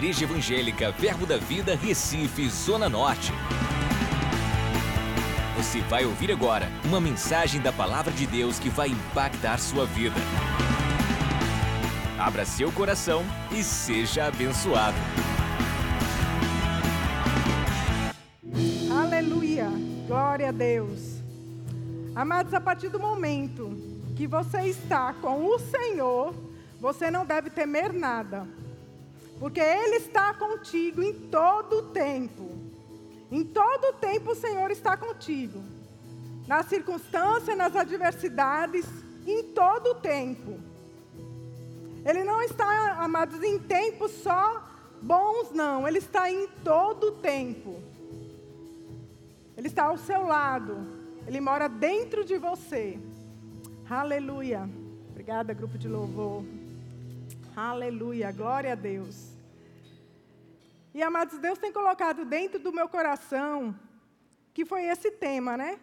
Igreja Evangélica Verbo da Vida, Recife, Zona Norte. Você vai ouvir agora uma mensagem da Palavra de Deus que vai impactar sua vida. Abra seu coração e seja abençoado. Aleluia! Glória a Deus. Amados, a partir do momento que você está com o Senhor, você não deve temer nada, porque Ele está contigo em todo o tempo. Em todo o tempo o Senhor está contigo, nas circunstâncias, nas adversidades, em todo o tempo. Ele não está, amados, em tempos só bons, não, Ele está em todo o tempo. Ele está ao seu lado, Ele mora dentro de você. Aleluia. Obrigada, grupo de louvor. Aleluia, glória a Deus. E amados, Deus tem colocado dentro do meu coração, que foi esse tema, né?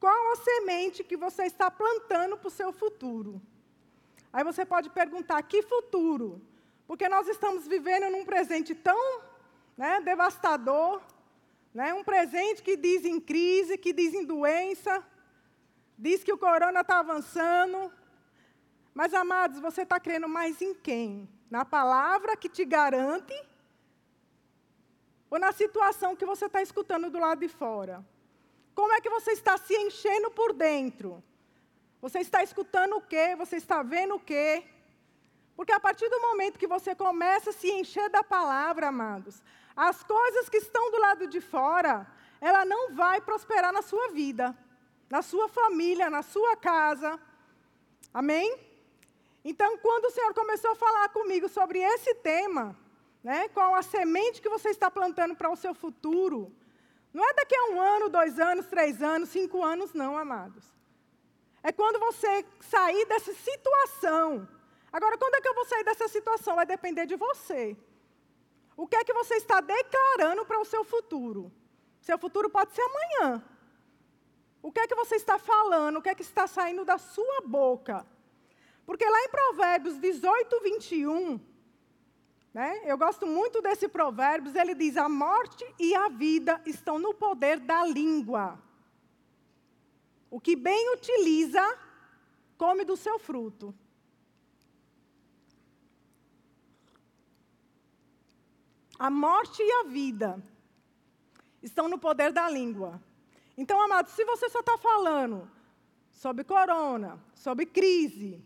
Qual a semente que você está plantando para o seu futuro? Aí você pode perguntar, que futuro? Porque nós estamos vivendo num presente tão né, devastador, né, um presente que diz em crise, que diz em doença, diz que o corona está avançando, mas, amados, você está crendo mais em quem? Na palavra que te garante? Ou na situação que você está escutando do lado de fora? Como é que você está se enchendo por dentro? Você está escutando o quê? Você está vendo o quê? Porque a partir do momento que você começa a se encher da palavra, amados, as coisas que estão do lado de fora, ela não vai prosperar na sua vida, na sua família, na sua casa. Amém? Então, quando o Senhor começou a falar comigo sobre esse tema, né, qual a semente que você está plantando para o seu futuro, não é daqui a um ano, dois anos, três anos, cinco anos, não, amados. É quando você sair dessa situação. Agora, quando é que eu vou sair dessa situação? Vai depender de você. O que é que você está declarando para o seu futuro? Seu futuro pode ser amanhã. O que é que você está falando? O que é que está saindo da sua boca? Porque lá em Provérbios 18, 21, né, eu gosto muito desse Provérbios, ele diz: a morte e a vida estão no poder da língua. O que bem utiliza, come do seu fruto. A morte e a vida estão no poder da língua. Então, amados, se você só está falando sobre corona, sobre crise,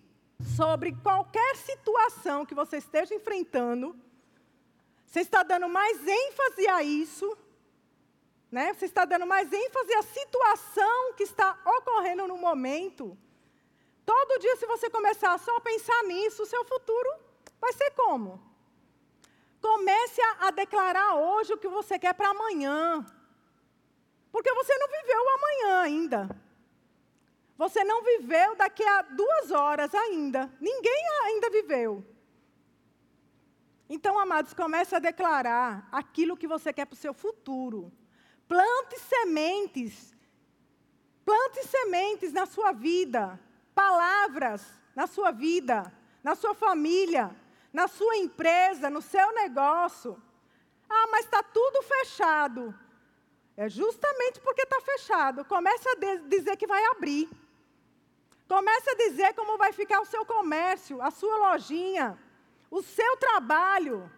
sobre qualquer situação que você esteja enfrentando, você está dando mais ênfase a isso, né? Você está dando mais ênfase à situação que está ocorrendo no momento. Todo dia, se você começar só a pensar nisso, o seu futuro vai ser como? Comece a, a declarar hoje o que você quer para amanhã. Porque você não viveu o amanhã ainda. Você não viveu daqui a duas horas ainda. Ninguém ainda viveu. Então, amados, comece a declarar aquilo que você quer para o seu futuro. Plante sementes. Plante sementes na sua vida. Palavras na sua vida, na sua família, na sua empresa, no seu negócio. Ah, mas está tudo fechado. É justamente porque está fechado. Comece a dizer que vai abrir. Comece a dizer como vai ficar o seu comércio, a sua lojinha, o seu trabalho.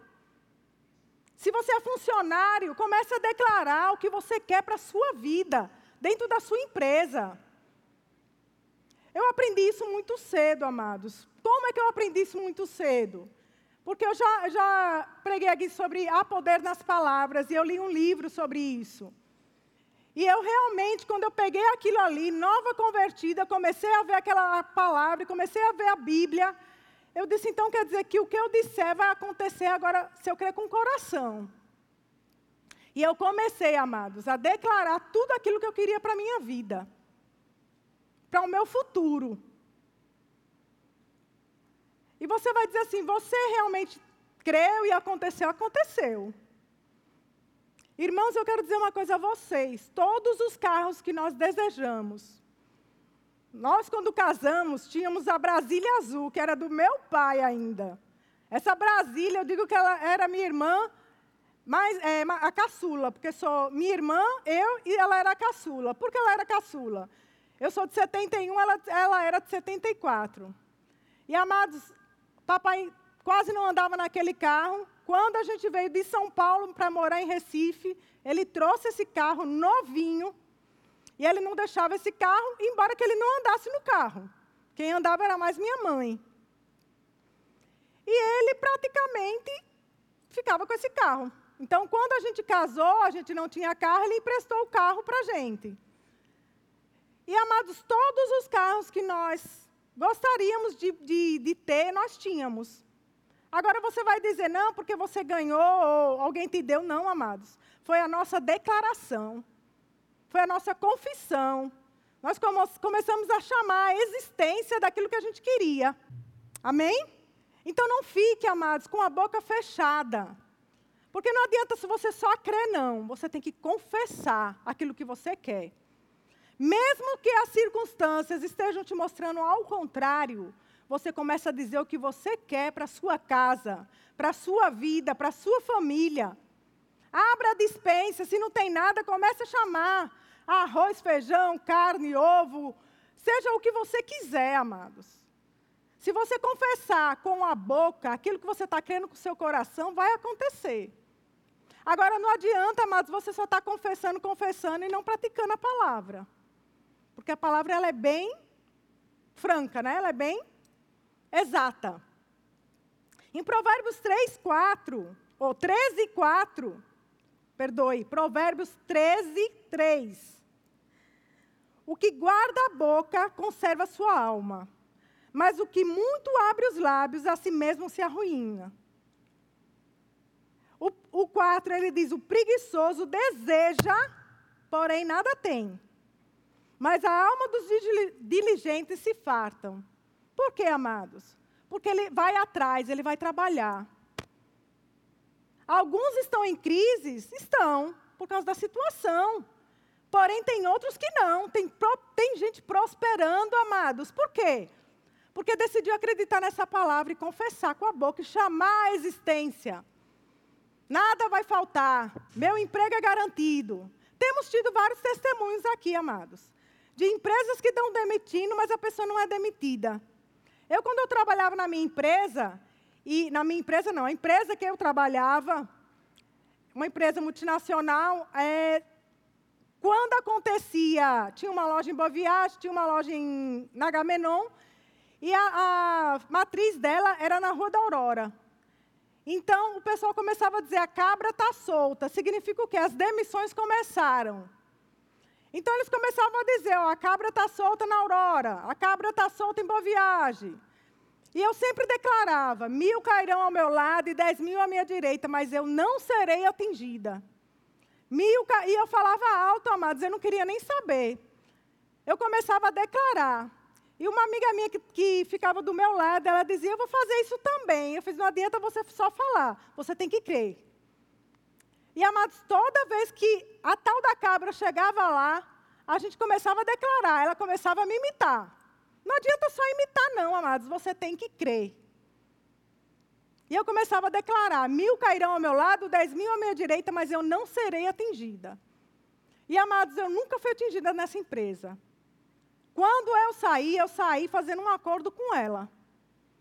Se você é funcionário, comece a declarar o que você quer para a sua vida, dentro da sua empresa. Eu aprendi isso muito cedo, amados. Como é que eu aprendi isso muito cedo? Porque eu já, já preguei aqui sobre há poder nas palavras, e eu li um livro sobre isso. E eu realmente, quando eu peguei aquilo ali, nova convertida, comecei a ver aquela palavra, comecei a ver a Bíblia, eu disse, então quer dizer que o que eu disser vai acontecer agora, se eu crer com o coração. E eu comecei, amados, a declarar tudo aquilo que eu queria para a minha vida, para o meu futuro. E você vai dizer assim: você realmente creu e aconteceu? Aconteceu. Irmãos, eu quero dizer uma coisa a vocês: todos os carros que nós desejamos, nós, quando casamos, tínhamos a Brasília Azul, que era do meu pai ainda. Essa Brasília, eu digo que ela era minha irmã, mas é, a caçula, porque sou minha irmã, eu e ela era a caçula. Por que ela era caçula? Eu sou de 71, ela, ela era de 74. E amados, papai quase não andava naquele carro. Quando a gente veio de São Paulo para morar em Recife, ele trouxe esse carro novinho. E ele não deixava esse carro, embora que ele não andasse no carro. Quem andava era mais minha mãe. E ele praticamente ficava com esse carro. Então, quando a gente casou, a gente não tinha carro, ele emprestou o carro para a gente. E, amados, todos os carros que nós gostaríamos de, de, de, ter, nós tínhamos. Agora você vai dizer, não, porque você ganhou, ou alguém te deu. Não, amados. Foi a nossa declaração. Foi a nossa confissão. Nós começamos a chamar a existência daquilo que a gente queria. Amém? Então não fique, amados, com a boca fechada. Porque não adianta se você só crer, não. Você tem que confessar aquilo que você quer. Mesmo que as circunstâncias estejam te mostrando ao contrário, você começa a dizer o que você quer para a sua casa, para a sua vida, para a sua família. Abra a dispensa, se não tem nada, comece a chamar. Arroz, feijão, carne, ovo, seja o que você quiser, amados. Se você confessar com a boca aquilo que você está crendo com o seu coração, vai acontecer. Agora, não adianta, amados, você só estar tá confessando, confessando e não praticando a palavra. Porque a palavra ela é bem franca, né? ela é bem exata. Em Provérbios 3, 4, ou 13, 4, perdoe, Provérbios 13, 3. O que guarda a boca conserva sua alma, mas o que muito abre os lábios a si mesmo se arruína. O, o 4, ele diz: o preguiçoso deseja, porém nada tem. Mas a alma dos diligentes se fartam. Por quê, amados? Porque ele vai atrás, ele vai trabalhar. Alguns estão em crises? Estão, por causa da situação. Porém, tem outros que não. Tem, tem gente prosperando, amados. Por quê? Porque decidiu acreditar nessa palavra e confessar com a boca e chamar a existência. Nada vai faltar. Meu emprego é garantido. Temos tido vários testemunhos aqui, amados, de empresas que estão demitindo, mas a pessoa não é demitida. Eu, quando eu trabalhava na minha empresa, e na minha empresa não, a empresa que eu trabalhava, uma empresa multinacional, é, quando acontecia, tinha uma loja em Boa Viagem, tinha uma loja em Nagamenon, e a, a matriz dela era na Rua da Aurora. Então, o pessoal começava a dizer: a cabra está solta. Significa o quê? As demissões começaram. Então, eles começavam a dizer: ó, a cabra está solta na Aurora, a cabra está solta em Boa Viagem. E eu sempre declarava: mil cairão ao meu lado e dez mil à minha direita, mas eu não serei atingida. Mil ca... E eu falava alto, amados, eu não queria nem saber. Eu começava a declarar. E uma amiga minha que, que, ficava do meu lado, ela dizia: Eu vou fazer isso também. Eu fiz: Não adianta você só falar, você tem que crer. E, amados, toda vez que a tal da cabra chegava lá, a gente começava a declarar, ela começava a me imitar. Não adianta só imitar, não, amados, você tem que crer. E eu começava a declarar: mil cairão ao meu lado, dez mil à minha direita, mas eu não serei atingida. E, amados, eu nunca fui atingida nessa empresa. Quando eu saí, eu saí fazendo um acordo com ela.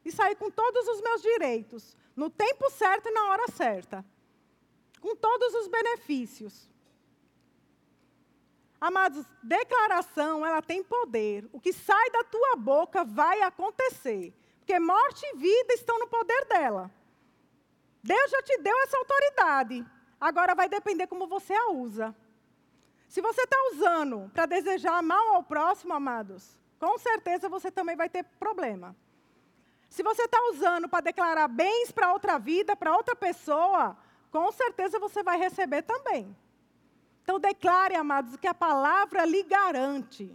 E saí com todos os meus direitos, no tempo certo e na hora certa. Com todos os benefícios. Amados, declaração, ela tem poder. O que sai da tua boca vai acontecer. Porque morte e vida estão no poder dela. Deus já te deu essa autoridade. Agora vai depender como você a usa. Se você está usando para desejar mal ao próximo, amados, com certeza você também vai ter problema. Se você está usando para declarar bens para outra vida, para outra pessoa, com certeza você vai receber também. Então declare, amados, que a palavra lhe garante.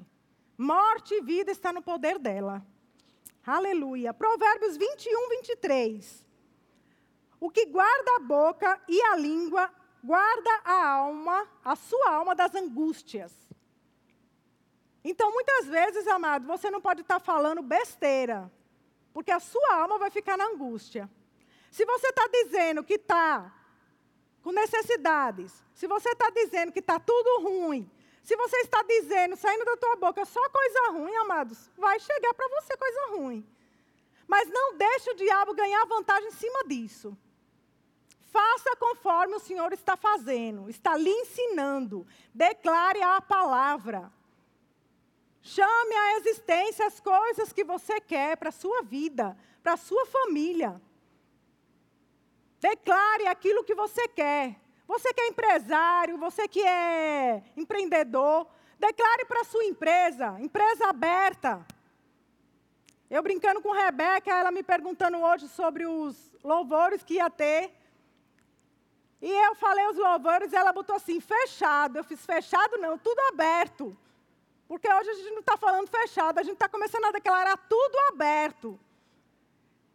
Morte e vida está no poder dela. Aleluia. Provérbios 21, 23. O que guarda a boca e a língua guarda a alma, a sua alma das angústias. Então, muitas vezes, amado, você não pode estar falando besteira, porque a sua alma vai ficar na angústia. Se você está dizendo que está necessidades, se você está dizendo que está tudo ruim, se você está dizendo, saindo da tua boca só coisa ruim, amados, vai chegar para você coisa ruim. Mas não deixe o diabo ganhar vantagem em cima disso. Faça conforme o Senhor está fazendo, está lhe ensinando. Declare a palavra. Chame à existência as coisas que você quer para a sua vida, para a sua família. Declare aquilo que você quer. Você que é empresário, você que é empreendedor, declare para a sua empresa, empresa aberta. Eu brincando com Rebeca, ela me perguntando hoje sobre os louvores que ia ter. E eu falei os louvores, ela botou assim, fechado. Eu fiz fechado não, tudo aberto. Porque hoje a gente não está falando fechado, a gente está começando a declarar tudo aberto.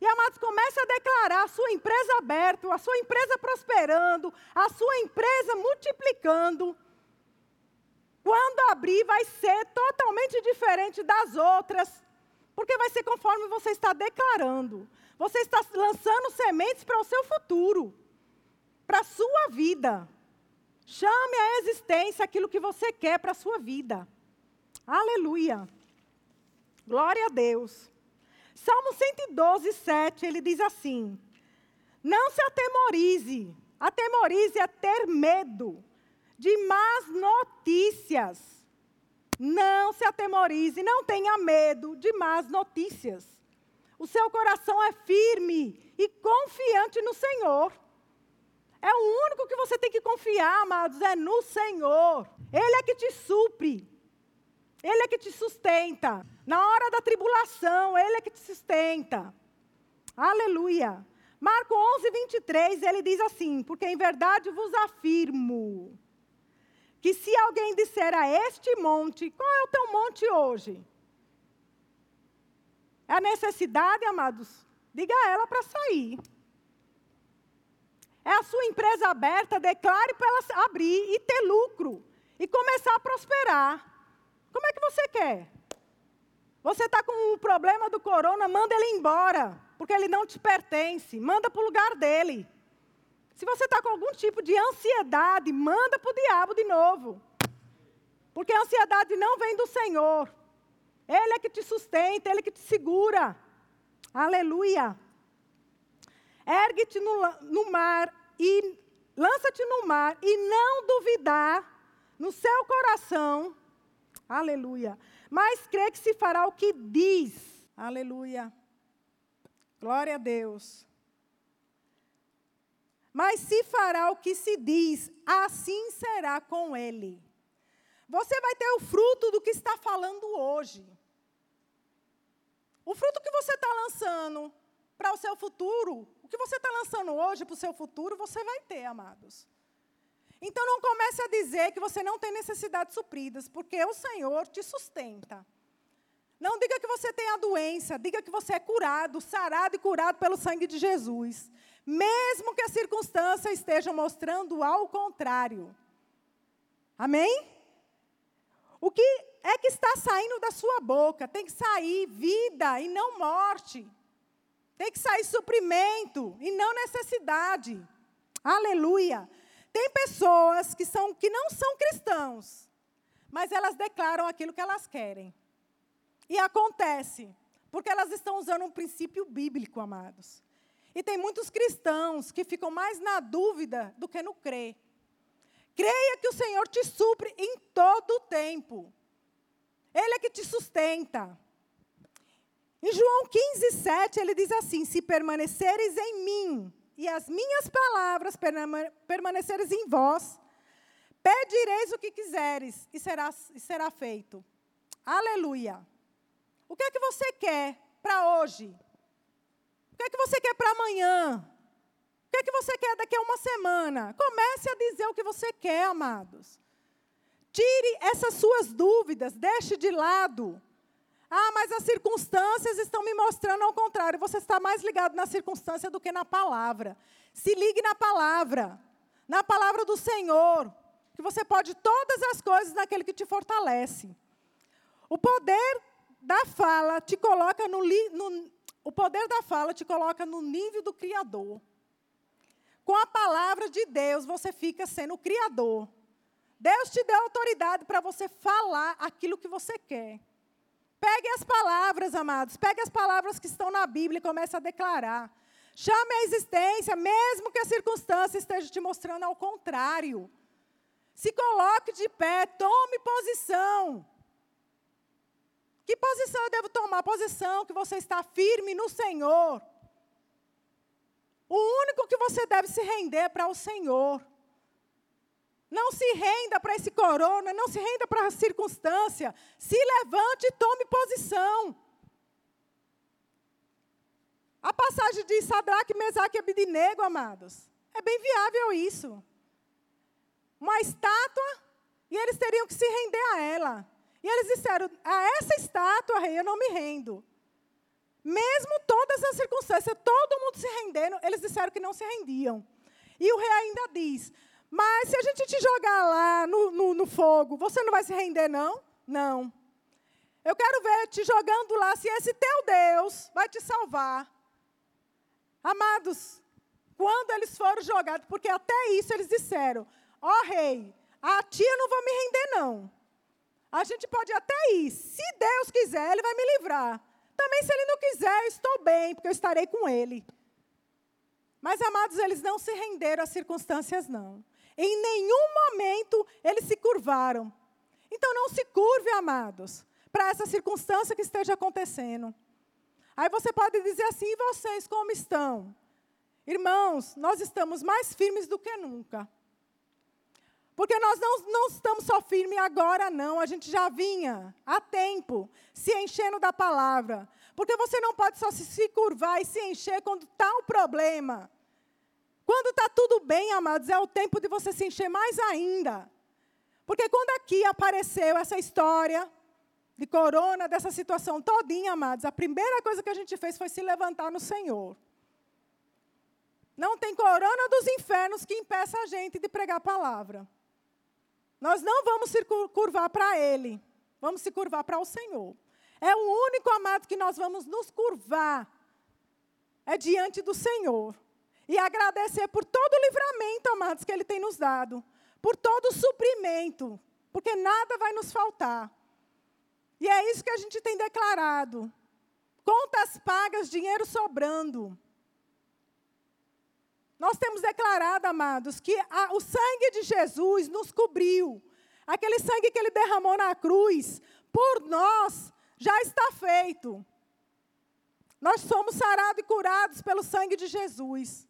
E amados, comece a declarar a sua empresa aberta, a sua empresa prosperando, a sua empresa multiplicando. Quando abrir, vai ser totalmente diferente das outras, porque vai ser conforme você está declarando. Você está lançando sementes para o seu futuro para a sua vida. Chame à existência aquilo que você quer para a sua vida. Aleluia. Glória a Deus. Salmo 112, 7, ele diz assim: Não se atemorize. Atemorize é ter medo de más notícias. Não se atemorize, não tenha medo de más notícias. O seu coração é firme e confiante no Senhor. É o único que você tem que confiar, amados, é no Senhor. Ele é que te supre. Ele é que te sustenta. Na hora da tribulação, Ele é que te sustenta. Aleluia. Marco 11, 23, ele diz assim: Porque em verdade vos afirmo, que se alguém disser a este monte, qual é o teu monte hoje? É a necessidade, amados? Diga a ela para sair. É a sua empresa aberta, declare para ela abrir e ter lucro. E começar a prosperar. Como é que você quer? Você está com o problema do corona, manda ele embora. Porque ele não te pertence. Manda para o lugar dele. Se você está com algum tipo de ansiedade, manda para o diabo de novo. Porque a ansiedade não vem do Senhor. Ele é que te sustenta, ele é que te segura. Aleluia. Ergue-te no, no mar e lança-te no mar e não duvidar no seu coração. Aleluia. Mas crê que se fará o que diz. Aleluia. Glória a Deus. Mas se fará o que se diz, assim será com ele. Você vai ter o fruto do que está falando hoje. O fruto que você está lançando para o seu futuro, o que você está lançando hoje para o seu futuro, você vai ter, amados. Então não comece a dizer que você não tem necessidades supridas, porque o Senhor te sustenta. Não diga que você tem a doença, diga que você é curado, sarado e curado pelo sangue de Jesus. Mesmo que as circunstâncias estejam mostrando ao contrário. Amém? O que é que está saindo da sua boca? Tem que sair vida e não morte. Tem que sair suprimento e não necessidade. Aleluia. Tem pessoas que, são, que não são cristãos, mas elas declaram aquilo que elas querem. E acontece, porque elas estão usando um princípio bíblico, amados. E tem muitos cristãos que ficam mais na dúvida do que no crer. Creia que o Senhor te supre em todo o tempo. Ele é que te sustenta. Em João 15, 7, ele diz assim: Se permaneceres em mim e as minhas palavras permaneceres em vós, pedireis o que quiseres e será, e será feito. Aleluia. O que é que você quer para hoje? O que é que você quer para amanhã? O que é que você quer daqui a uma semana? Comece a dizer o que você quer, amados. Tire essas suas dúvidas, deixe de lado. Ah, mas as circunstâncias estão me mostrando ao contrário. Você está mais ligado na circunstância do que na palavra. Se ligue na palavra, na palavra do Senhor, que você pode todas as coisas naquele que te fortalece. O poder da fala te coloca no, no o poder da fala te coloca no nível do Criador. Com a palavra de Deus, você fica sendo o Criador. Deus te deu autoridade para você falar aquilo que você quer. Pegue as palavras, amados, pegue as palavras que estão na Bíblia e comece a declarar. Chame a existência, mesmo que a circunstância esteja te mostrando ao contrário. Se coloque de pé, tome posição. Que posição eu devo tomar? Posição que você está firme no Senhor. O único que você deve se render é para o Senhor. Não se renda para esse corona, não se renda para a circunstância. Se levante e tome posição. A passagem de Sadraque, Mesaque e Abidinego, amados, é bem viável isso. Uma estátua, e eles teriam que se render a ela. E eles disseram: A essa estátua, rei, eu não me rendo. Mesmo todas as circunstâncias, todo mundo se rendendo, eles disseram que não se rendiam. E o rei ainda diz: Mas se a gente te jogar lá no, no, no fogo, você não vai se render, não? Não. Eu quero ver te jogando lá, se esse teu Deus vai te salvar. Amados, quando eles foram jogados, porque até isso eles disseram: Ó oh, rei, a ti eu não vou me render, não. A gente pode até ir. Se Deus quiser, Ele vai me livrar. Também, se Ele não quiser, eu estou bem, porque eu estarei com Ele. Mas, amados, eles não se renderam às circunstâncias, não. Em nenhum momento eles se curvaram. Então, não se curve, amados, para essa circunstância que esteja acontecendo. Aí você pode dizer assim: e vocês como estão? Irmãos, nós estamos mais firmes do que nunca. Porque nós não, não estamos só firmes agora, não. A gente já vinha há tempo se enchendo da palavra. Porque você não pode só se curvar e se encher quando está o problema. Quando está tudo bem, amados, é o tempo de você se encher mais ainda. Porque quando aqui apareceu essa história de corona, dessa situação todinha, amados, a primeira coisa que a gente fez foi se levantar no Senhor. Não tem corona dos infernos que impeça a gente de pregar a palavra. Nós não vamos se curvar para Ele, vamos se curvar para o Senhor. É o único amado que nós vamos nos curvar, é diante do Senhor. E agradecer por todo o livramento, amados, que Ele tem nos dado, por todo o suprimento, porque nada vai nos faltar. E é isso que a gente tem declarado. Contas pagas, dinheiro sobrando. Nós temos declarado, amados, que a, o sangue de Jesus nos cobriu. Aquele sangue que ele derramou na cruz, por nós, já está feito. Nós somos sarados e curados pelo sangue de Jesus.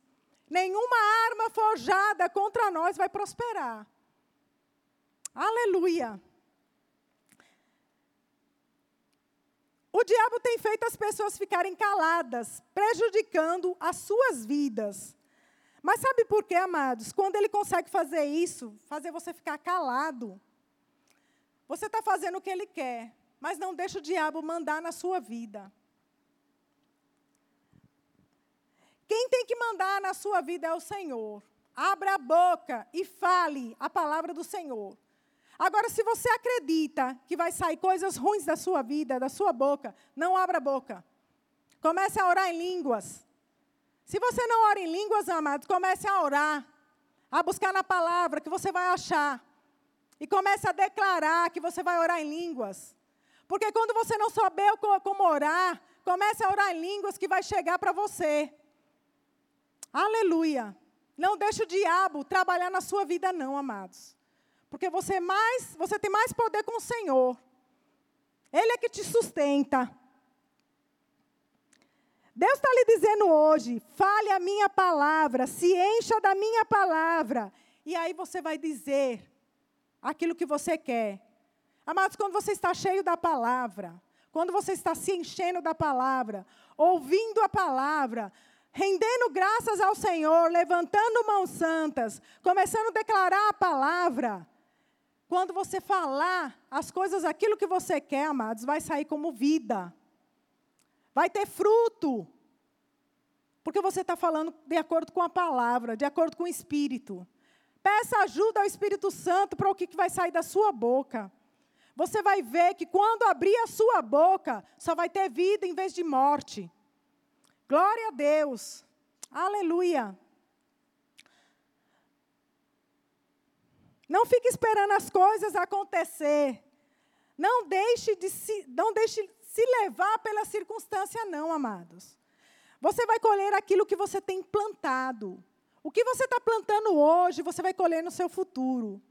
Nenhuma arma forjada contra nós vai prosperar. Aleluia. O diabo tem feito as pessoas ficarem caladas, prejudicando as suas vidas. Mas sabe por quê, amados? Quando ele consegue fazer isso, fazer você ficar calado, você está fazendo o que ele quer, mas não deixa o diabo mandar na sua vida. Quem tem que mandar na sua vida é o Senhor. Abra a boca e fale a palavra do Senhor. Agora, se você acredita que vai sair coisas ruins da sua vida, da sua boca, não abra a boca. Comece a orar em línguas. Se você não ora em línguas, amados, comece a orar, a buscar na palavra que você vai achar. E comece a declarar que você vai orar em línguas. Porque quando você não souber como orar, comece a orar em línguas que vai chegar para você. Aleluia. Não deixe o diabo trabalhar na sua vida não, amados. Porque você mais, você tem mais poder com o Senhor. Ele é que te sustenta. Deus está lhe dizendo hoje: fale a minha palavra, se encha da minha palavra. E aí você vai dizer aquilo que você quer. Amados, quando você está cheio da palavra, quando você está se enchendo da palavra, ouvindo a palavra, rendendo graças ao Senhor, levantando mãos santas, começando a declarar a palavra, quando você falar as coisas, aquilo que você quer, amados, vai sair como vida vai ter fruto. Porque você está falando de acordo com a palavra, de acordo com o Espírito. Peça ajuda ao Espírito Santo para o que vai sair da sua boca. Você vai ver que quando abrir a sua boca, só vai ter vida em vez de morte. Glória a Deus. Aleluia. Não fique esperando as coisas acontecer. Não deixe de se, não deixe se levar pela circunstância, não, amados. Você vai colher aquilo que você tem plantado. O que você está plantando hoje, você vai colher no seu futuro.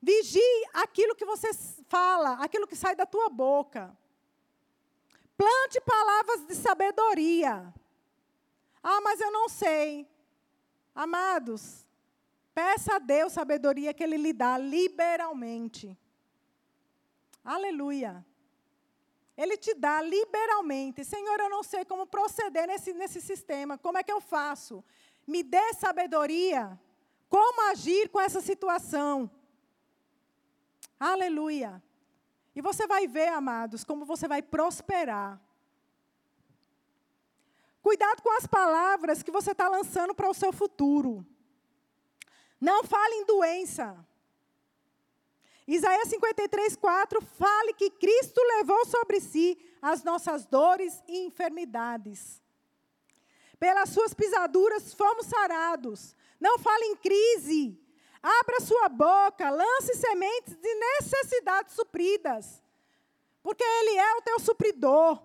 Vigie aquilo que você fala, aquilo que sai da tua boca. Plante palavras de sabedoria. Ah, mas eu não sei. Amados, peça a Deus sabedoria que Ele lhe dá liberalmente. Aleluia. Ele te dá liberalmente. Senhor, eu não sei como proceder nesse, nesse sistema. Como é que eu faço? Me dê sabedoria. Como agir com essa situação? Aleluia. E você vai ver, amados, como você vai prosperar. Cuidado com as palavras que você está lançando para o seu futuro. Não fale em doença. Isaías 53, 4 fale que Cristo levou sobre si as nossas dores e enfermidades. Pelas suas pisaduras fomos sarados. Não fale em crise. Abra sua boca, lance sementes de necessidades supridas. Porque Ele é o teu supridor.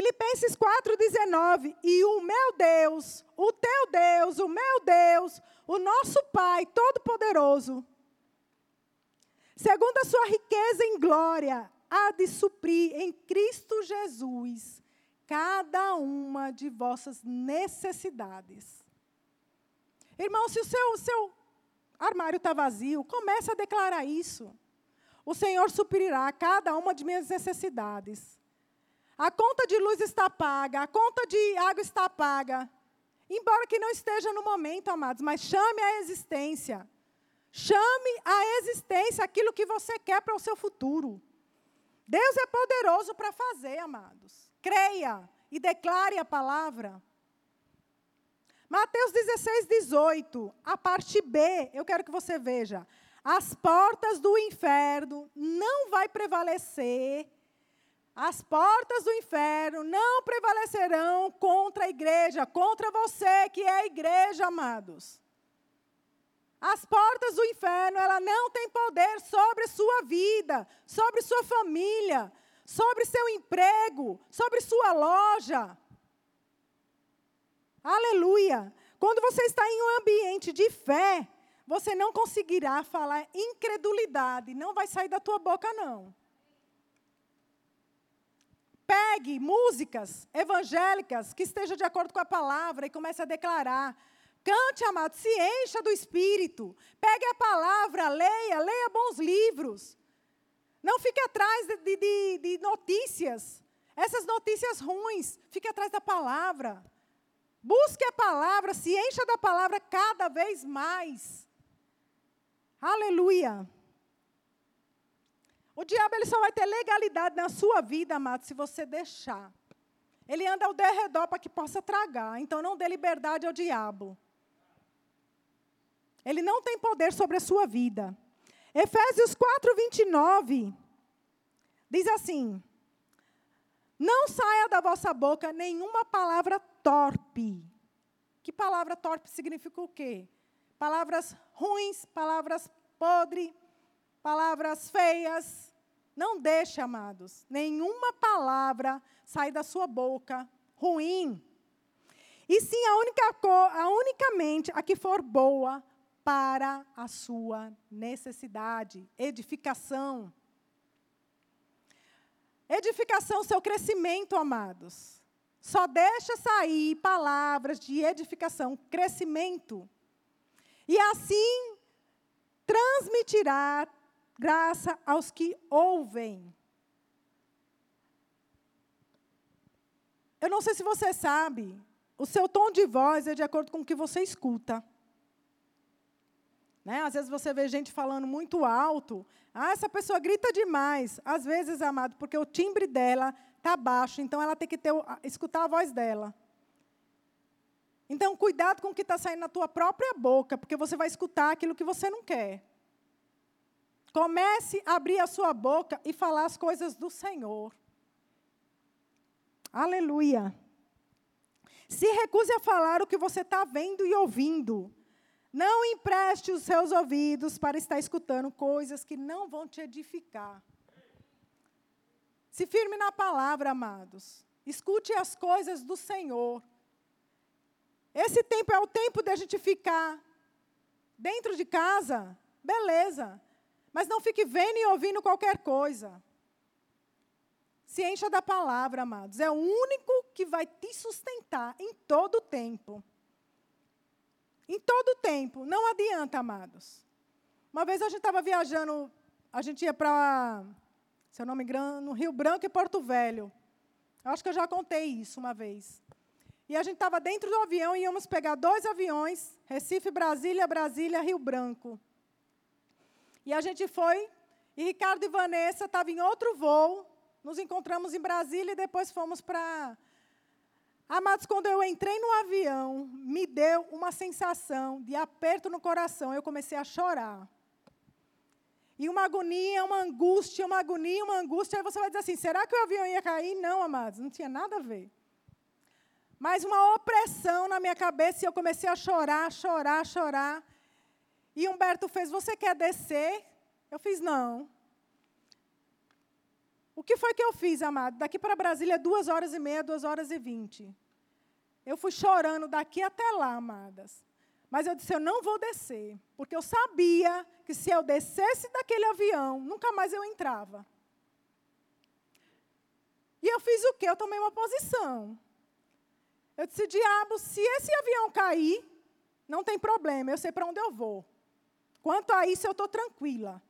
Filipenses 4,19. E o meu Deus, o teu Deus, o meu Deus, o nosso Pai Todo-Poderoso, segundo a sua riqueza em glória, há de suprir em Cristo Jesus cada uma de vossas necessidades. Irmão, se o seu, seu armário está vazio, comece a declarar isso. O Senhor suprirá cada uma de minhas necessidades. A conta de luz está paga, a conta de água está paga. Embora que não esteja no momento, amados, mas chame a existência. Chame a existência aquilo que você quer para o seu futuro. Deus é poderoso para fazer, amados. Creia e declare a palavra. Mateus 16, 18, a parte B, eu quero que você veja. As portas do inferno não vai prevalecer. As portas do inferno não prevalecerão contra a igreja, contra você que é a igreja, amados. As portas do inferno, ela não tem poder sobre sua vida, sobre sua família, sobre seu emprego, sobre sua loja. Aleluia! Quando você está em um ambiente de fé, você não conseguirá falar incredulidade, não vai sair da tua boca não. Pegue músicas evangélicas que estejam de acordo com a palavra e comece a declarar. Cante, amado, se encha do Espírito. Pegue a palavra, leia, leia bons livros. Não fique atrás de, de, de notícias. Essas notícias ruins, fique atrás da palavra. Busque a palavra, se encha da palavra cada vez mais. Aleluia. O diabo ele só vai ter legalidade na sua vida, amado, se você deixar. Ele anda ao derredor para que possa tragar. Então não dê liberdade ao diabo. Ele não tem poder sobre a sua vida. Efésios 4, 29 diz assim: Não saia da vossa boca nenhuma palavra torpe. Que palavra torpe significa o quê? Palavras ruins, palavras podres, palavras feias. Não deixe, amados, nenhuma palavra sair da sua boca ruim. E sim a única, a unicamente a que for boa, para a sua necessidade, edificação. Edificação, seu crescimento, amados. Só deixa sair palavras de edificação, crescimento. E assim transmitirá graça aos que ouvem. Eu não sei se você sabe, o seu tom de voz é de acordo com o que você escuta. Né? Às vezes você vê gente falando muito alto. Ah, essa pessoa grita demais. Às vezes, amado, porque o timbre dela está baixo, então ela tem que ter, escutar a voz dela. Então, cuidado com o que está saindo na tua própria boca, porque você vai escutar aquilo que você não quer. Comece a abrir a sua boca e falar as coisas do Senhor. Aleluia. Se recuse a falar o que você está vendo e ouvindo. Não empreste os seus ouvidos para estar escutando coisas que não vão te edificar. Se firme na palavra, amados. Escute as coisas do Senhor. Esse tempo é o tempo de a gente ficar dentro de casa, beleza. Mas não fique vendo e ouvindo qualquer coisa. Se encha da palavra, amados. É o único que vai te sustentar em todo o tempo. Em todo o tempo. Não adianta, amados. Uma vez a gente estava viajando, a gente ia para, se eu não me engano, Rio Branco e Porto Velho. Eu acho que eu já contei isso uma vez. E a gente estava dentro do avião e íamos pegar dois aviões, Recife, Brasília, Brasília, Rio Branco. E a gente foi, e Ricardo e Vanessa estavam em outro voo, nos encontramos em Brasília e depois fomos para. Amados, quando eu entrei no avião, me deu uma sensação de aperto no coração. Eu comecei a chorar. E uma agonia, uma angústia, uma agonia, uma angústia. Aí você vai dizer assim: será que o avião ia cair? Não, amados, não tinha nada a ver. Mas uma opressão na minha cabeça e eu comecei a chorar, chorar, chorar. E Humberto fez: Você quer descer? Eu fiz: Não. O que foi que eu fiz, amado? Daqui para Brasília, duas horas e meia, duas horas e vinte. Eu fui chorando daqui até lá, amadas. Mas eu disse: eu não vou descer. Porque eu sabia que se eu descesse daquele avião, nunca mais eu entrava. E eu fiz o quê? Eu tomei uma posição. Eu disse: diabo, se esse avião cair, não tem problema, eu sei para onde eu vou. Quanto a isso, eu estou tranquila.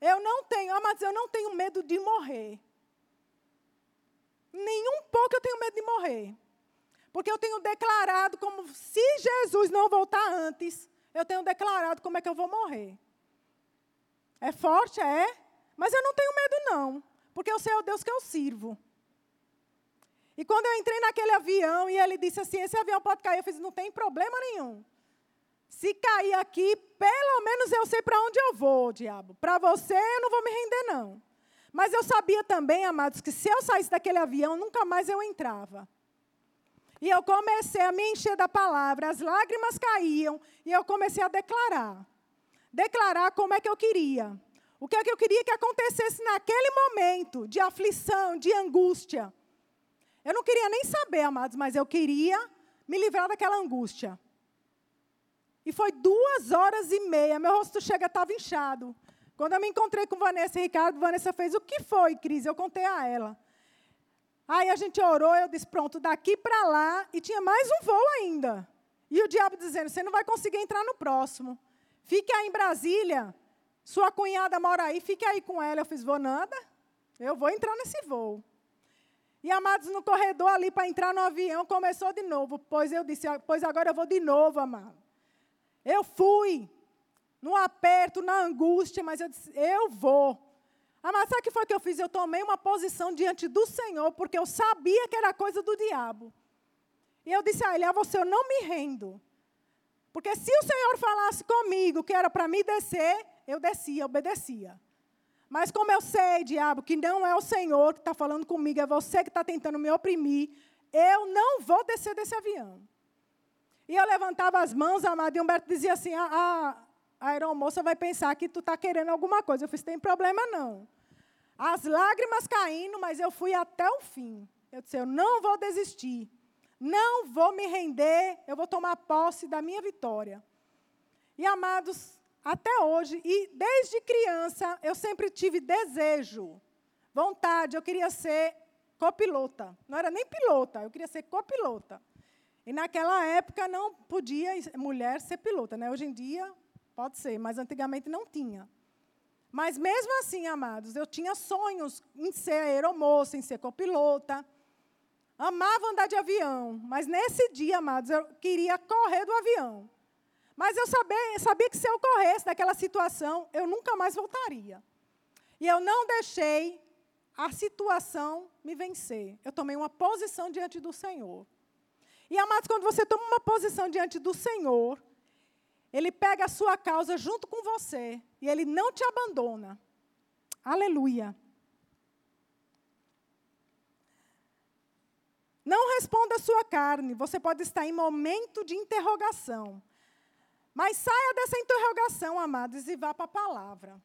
Eu não tenho, mas eu não tenho medo de morrer. Nenhum pouco eu tenho medo de morrer. Porque eu tenho declarado como se Jesus não voltar antes, eu tenho declarado como é que eu vou morrer. É forte, é? Mas eu não tenho medo, não. Porque eu sei o Deus que eu sirvo. E quando eu entrei naquele avião e ele disse assim: esse avião pode cair, eu fiz: não tem problema nenhum. Se cair aqui, pelo menos eu sei para onde eu vou, diabo. Para você, eu não vou me render, não. Mas eu sabia também, amados, que se eu saísse daquele avião, nunca mais eu entrava. E eu comecei a me encher da palavra, as lágrimas caíam, e eu comecei a declarar. Declarar como é que eu queria. O que é que eu queria que acontecesse naquele momento de aflição, de angústia. Eu não queria nem saber, amados, mas eu queria me livrar daquela angústia. E foi duas horas e meia. Meu rosto chega, estava inchado. Quando eu me encontrei com Vanessa e Ricardo, Vanessa fez: O que foi, Cris? Eu contei a ela. Aí a gente orou, eu disse: Pronto, daqui para lá. E tinha mais um voo ainda. E o diabo dizendo: Você não vai conseguir entrar no próximo. Fique aí em Brasília. Sua cunhada mora aí, fique aí com ela. Eu fiz: Vou nada. Eu vou entrar nesse voo. E amados, no corredor ali para entrar no avião, começou de novo. Pois eu disse: Pois agora eu vou de novo, amado. Eu fui no aperto, na angústia, mas eu disse, eu vou. Ah, mas sabe o que foi que eu fiz? Eu tomei uma posição diante do Senhor, porque eu sabia que era coisa do diabo. E eu disse a ele, a você eu não me rendo. Porque se o Senhor falasse comigo que era para me descer, eu descia, obedecia. Mas como eu sei, diabo, que não é o Senhor que está falando comigo, é você que está tentando me oprimir, eu não vou descer desse avião. E eu levantava as mãos, amado, e Humberto dizia assim: a, a, a aeromoça vai pensar que tu está querendo alguma coisa. Eu fiz: tem problema não. As lágrimas caindo, mas eu fui até o fim. Eu disse: eu não vou desistir. Não vou me render. Eu vou tomar posse da minha vitória. E amados, até hoje, e desde criança, eu sempre tive desejo, vontade, eu queria ser copilota. Não era nem pilota, eu queria ser copilota. E naquela época não podia mulher ser pilota, né? Hoje em dia pode ser, mas antigamente não tinha. Mas mesmo assim, amados, eu tinha sonhos em ser aeromoça, em ser copilota. Amava andar de avião, mas nesse dia, amados, eu queria correr do avião. Mas eu sabia, sabia que se eu corresse daquela situação, eu nunca mais voltaria. E eu não deixei a situação me vencer. Eu tomei uma posição diante do Senhor. E amados, quando você toma uma posição diante do Senhor, Ele pega a sua causa junto com você e Ele não te abandona. Aleluia. Não responda a sua carne. Você pode estar em momento de interrogação. Mas saia dessa interrogação, amados, e vá para a palavra.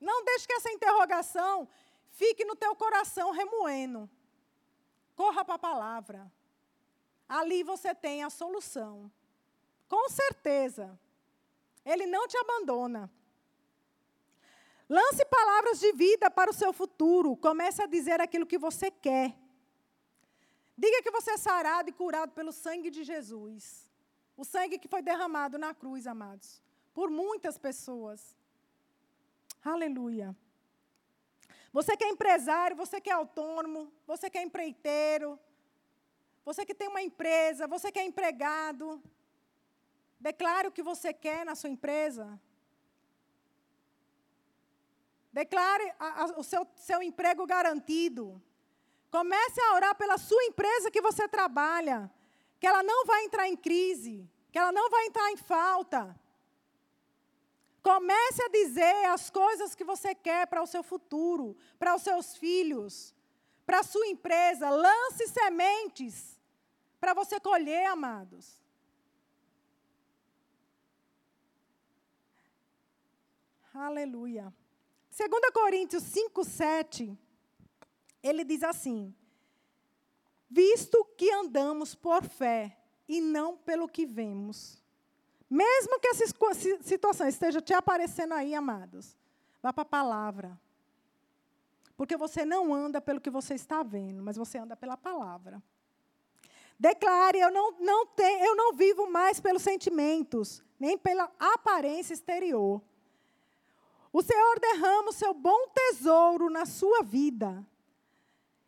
Não deixe que essa interrogação fique no teu coração remoendo. Corra para a palavra. Ali você tem a solução. Com certeza. Ele não te abandona. Lance palavras de vida para o seu futuro. Comece a dizer aquilo que você quer. Diga que você é sarado e curado pelo sangue de Jesus. O sangue que foi derramado na cruz, amados, por muitas pessoas. Aleluia. Você que é empresário, você que é autônomo, você que é empreiteiro, você que tem uma empresa, você que é empregado, declare o que você quer na sua empresa. Declare a, a, o seu, seu emprego garantido. Comece a orar pela sua empresa que você trabalha, que ela não vai entrar em crise, que ela não vai entrar em falta. Comece a dizer as coisas que você quer para o seu futuro, para os seus filhos, para a sua empresa. Lance sementes para você colher, amados. Aleluia. 2 Coríntios 5, 7 ele diz assim: Visto que andamos por fé e não pelo que vemos. Mesmo que essa situação esteja te aparecendo aí, amados, vá para a palavra. Porque você não anda pelo que você está vendo, mas você anda pela palavra. Declare, eu não, não, tenho, eu não vivo mais pelos sentimentos, nem pela aparência exterior. O Senhor derrama o seu bom tesouro na sua vida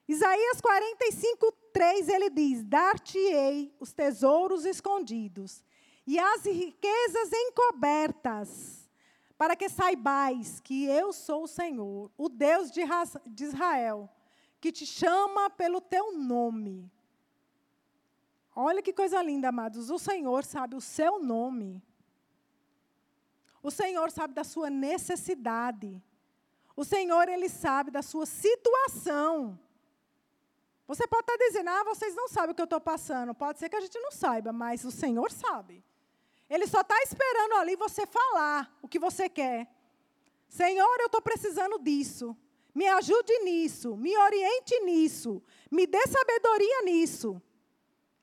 Isaías 45, 3, ele diz: Dar-te-ei os tesouros escondidos e as riquezas encobertas, para que saibais que eu sou o Senhor, o Deus de Israel, que te chama pelo teu nome. Olha que coisa linda, amados. O Senhor sabe o seu nome. O Senhor sabe da sua necessidade. O Senhor, Ele sabe da sua situação. Você pode estar dizendo, ah, vocês não sabem o que eu estou passando. Pode ser que a gente não saiba, mas o Senhor sabe. Ele só está esperando ali você falar o que você quer. Senhor, eu estou precisando disso. Me ajude nisso. Me oriente nisso. Me dê sabedoria nisso.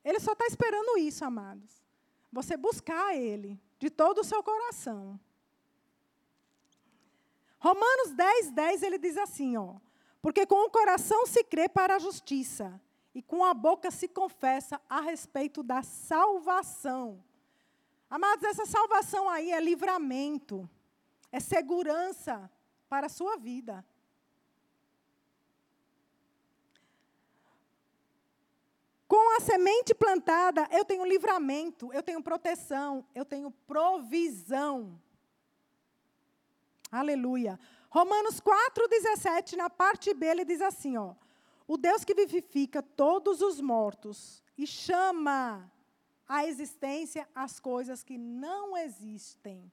Ele só está esperando isso, amados. Você buscar Ele de todo o seu coração. Romanos 10, 10, ele diz assim, ó. Porque com o coração se crê para a justiça, e com a boca se confessa a respeito da salvação. Amados, essa salvação aí é livramento, é segurança para a sua vida. Com a semente plantada, eu tenho livramento, eu tenho proteção, eu tenho provisão. Aleluia. Romanos 4,17, na parte B, ele diz assim: ó, o Deus que vivifica todos os mortos e chama à existência as coisas que não existem.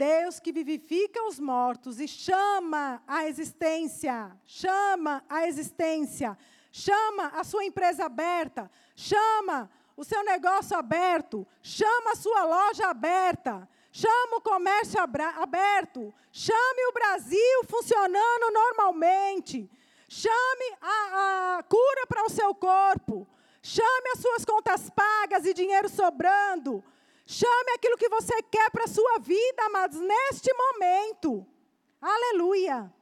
Deus que vivifica os mortos e chama à existência, chama à existência, chama a sua empresa aberta, chama o seu negócio aberto, chama a sua loja aberta, chama o comércio aberto, chame o Brasil funcionando normalmente, chame a, a cura para o seu corpo, chame as suas contas pagas e dinheiro sobrando, chame aquilo que você quer para a sua vida, amados, neste momento. Aleluia.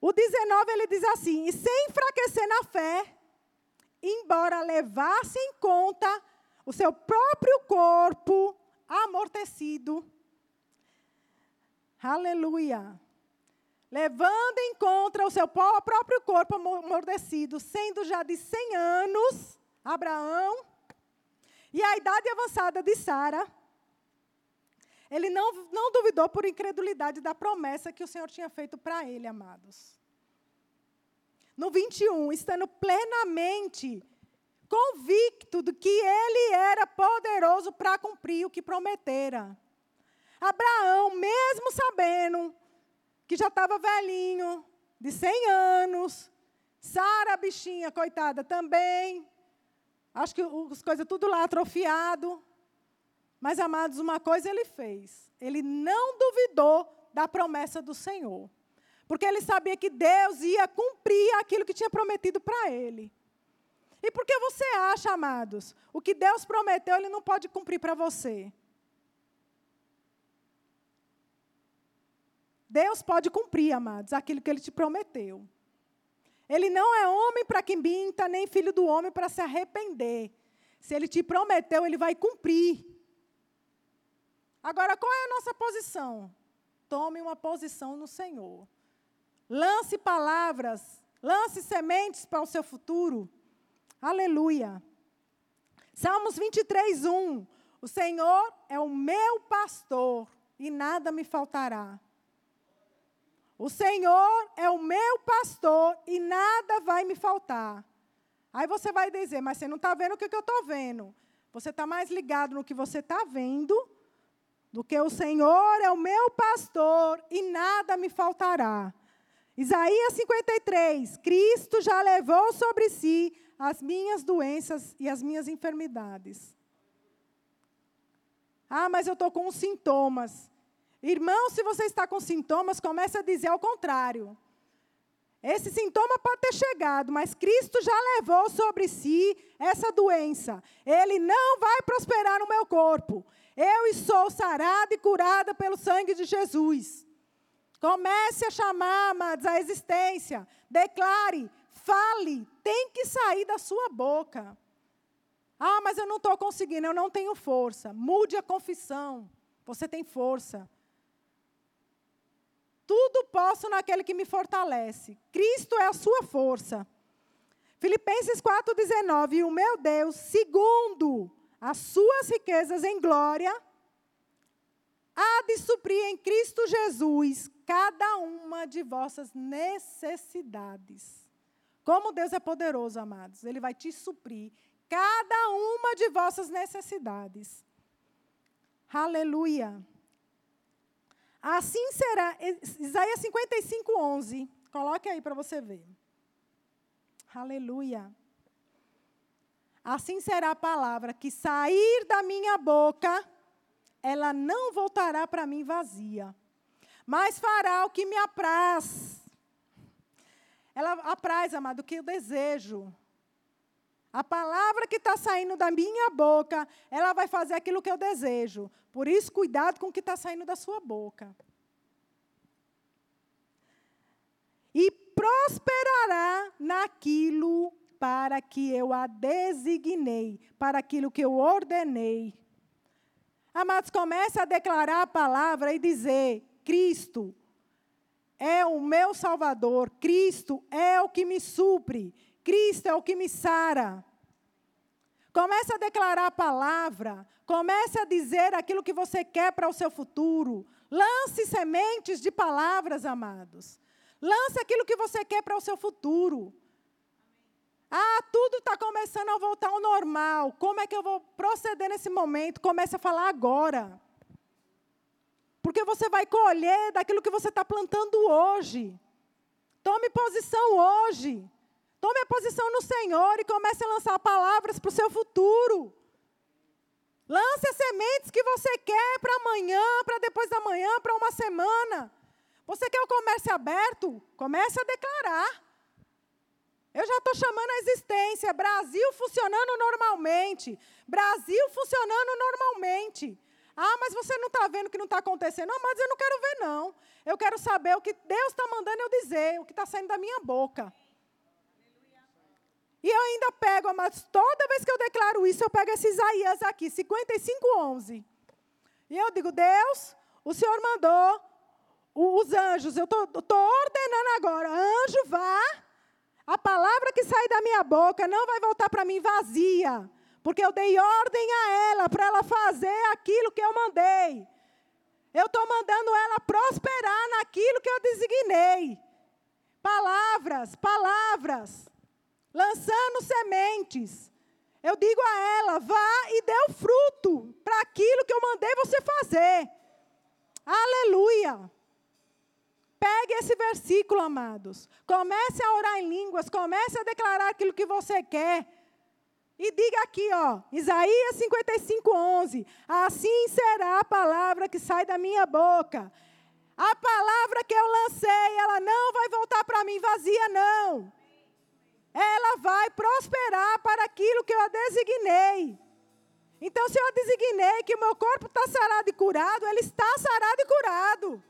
O 19 ele diz assim: e sem enfraquecer na fé, embora levasse em conta o seu próprio corpo amortecido. Aleluia. Levando em conta o seu próprio corpo amortecido, sendo já de 100 anos, Abraão, e a idade avançada de Sara, ele não, não duvidou por incredulidade da promessa que o Senhor tinha feito para ele, amados no 21, estando plenamente convicto de que ele era poderoso para cumprir o que prometera. Abraão, mesmo sabendo que já estava velhinho, de 100 anos. Sara, bichinha, coitada, também. Acho que as coisas tudo lá atrofiado. Mas, amados, uma coisa ele fez. Ele não duvidou da promessa do Senhor. Porque ele sabia que Deus ia cumprir aquilo que tinha prometido para ele. E por que você acha, amados, o que Deus prometeu, ele não pode cumprir para você? Deus pode cumprir, amados, aquilo que ele te prometeu. Ele não é homem para que minta, nem filho do homem para se arrepender. Se ele te prometeu, ele vai cumprir. Agora, qual é a nossa posição? Tome uma posição no Senhor. Lance palavras, lance sementes para o seu futuro. Aleluia. Salmos 23, 1. O Senhor é o meu pastor e nada me faltará. O Senhor é o meu pastor e nada vai me faltar. Aí você vai dizer, mas você não está vendo o que, eu estou vendo. Você está mais ligado no que você está vendo do que o Senhor é o meu pastor e nada me faltará. Isaías 53, Cristo já levou sobre si as minhas doenças e as minhas enfermidades. Ah, mas eu estou com sintomas. Irmão, se você está com sintomas, comece a dizer ao contrário. Esse sintoma pode ter chegado, mas Cristo já levou sobre si essa doença. Ele não vai prosperar no meu corpo. Eu sou sarada e curada pelo sangue de Jesus. Comece a chamar, amados, a existência. Declare, fale, tem que sair da sua boca. Ah, mas eu não estou conseguindo, eu não tenho força. Mude a confissão. Você tem força. Tudo posso naquele que me fortalece. Cristo é a sua força. Filipenses 4,19. E o meu Deus, segundo as suas riquezas em glória, há de suprir em Cristo Jesus cada uma de vossas necessidades. Como Deus é poderoso, amados, Ele vai te suprir cada uma de vossas necessidades. Aleluia. Assim será, Isaías 55, 11. Coloque aí para você ver. Aleluia. Assim será a palavra que sair da minha boca, ela não voltará para mim vazia, mas fará o que me apraz. Ela apraz, amado, o que eu desejo. A palavra que está saindo da minha boca, ela vai fazer aquilo que eu desejo. Por isso, cuidado com o que está saindo da sua boca. E prosperará naquilo para que eu a designei, para aquilo que eu ordenei. Amados, comece a declarar a palavra e dizer: Cristo é o meu Salvador, Cristo é o que me supre, Cristo é o que me sara. Comece a declarar a palavra, comece a dizer aquilo que você quer para o seu futuro. Lance sementes de palavras, amados. Lance aquilo que você quer para o seu futuro. Ah, tudo está começando a voltar ao normal. Como é que eu vou proceder nesse momento? Comece a falar agora. Porque você vai colher daquilo que você está plantando hoje. Tome posição hoje. Tome a posição no Senhor e comece a lançar palavras para o seu futuro. Lance as sementes que você quer para amanhã, para depois da manhã, para uma semana. Você quer o comércio aberto? Comece a declarar. Eu já estou chamando a existência. Brasil funcionando normalmente. Brasil funcionando normalmente. Ah, mas você não está vendo o que não está acontecendo. Não, mas eu não quero ver, não. Eu quero saber o que Deus está mandando eu dizer, o que está saindo da minha boca. E eu ainda pego, mas toda vez que eu declaro isso, eu pego esse Isaías aqui, 55, 11. E eu digo, Deus, o Senhor mandou os anjos, eu estou ordenando agora, anjo, vá a palavra que sai da minha boca não vai voltar para mim vazia, porque eu dei ordem a ela para ela fazer aquilo que eu mandei. Eu estou mandando ela prosperar naquilo que eu designei. Palavras, palavras, lançando sementes. Eu digo a ela: vá e dê o fruto para aquilo que eu mandei você fazer. Aleluia. Pegue esse versículo, amados. Comece a orar em línguas, comece a declarar aquilo que você quer. E diga aqui, ó, Isaías 55, 11: Assim será a palavra que sai da minha boca. A palavra que eu lancei, ela não vai voltar para mim vazia, não. Ela vai prosperar para aquilo que eu a designei. Então, se eu designei que o meu corpo está sarado e curado, ele está sarado e curado.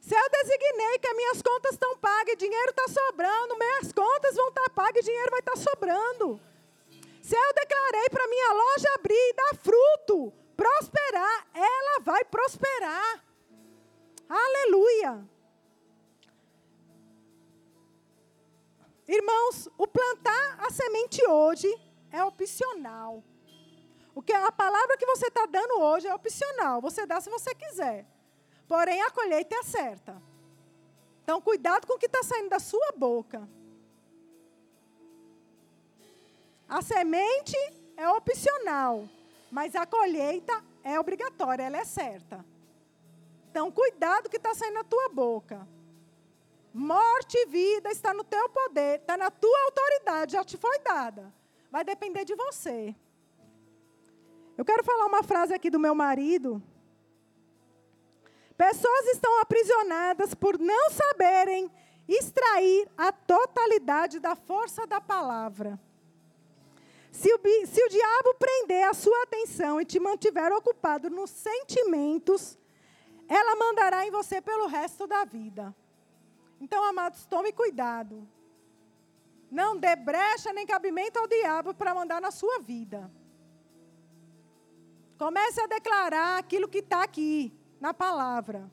Se eu designei que as minhas contas estão pagas, dinheiro está sobrando, minhas contas vão estar tá pagas e dinheiro vai estar tá sobrando. Se eu declarei para minha loja abrir e dar fruto, prosperar, ela vai prosperar. Aleluia. Irmãos, o plantar a semente hoje é opcional. O que a palavra que você está dando hoje é opcional. Você dá se você quiser. Porém, a colheita é certa. Então, cuidado com o que está saindo da sua boca. A semente é opcional, mas a colheita é obrigatória, ela é certa. Então, cuidado com o que está saindo da tua boca. Morte e vida está no teu poder, está na tua autoridade, já te foi dada. Vai depender de você. Eu quero falar uma frase aqui do meu marido. Pessoas estão aprisionadas por não saberem extrair a totalidade da força da palavra. Se o, se o diabo prender a sua atenção e te mantiver ocupado nos sentimentos, ela mandará em você pelo resto da vida. Então, amados, tome cuidado. Não dê brecha nem cabimento ao diabo para mandar na sua vida. Comece a declarar aquilo que está aqui, na palavra.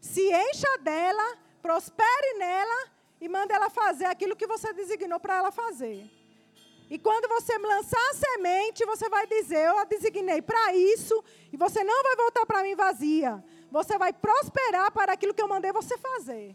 Se encha dela, prospere nela e manda ela fazer aquilo que você designou para ela fazer. E quando você lançar a semente, você vai dizer: Eu a designei para isso, e você não vai voltar para mim vazia. Você vai prosperar para aquilo que eu mandei você fazer.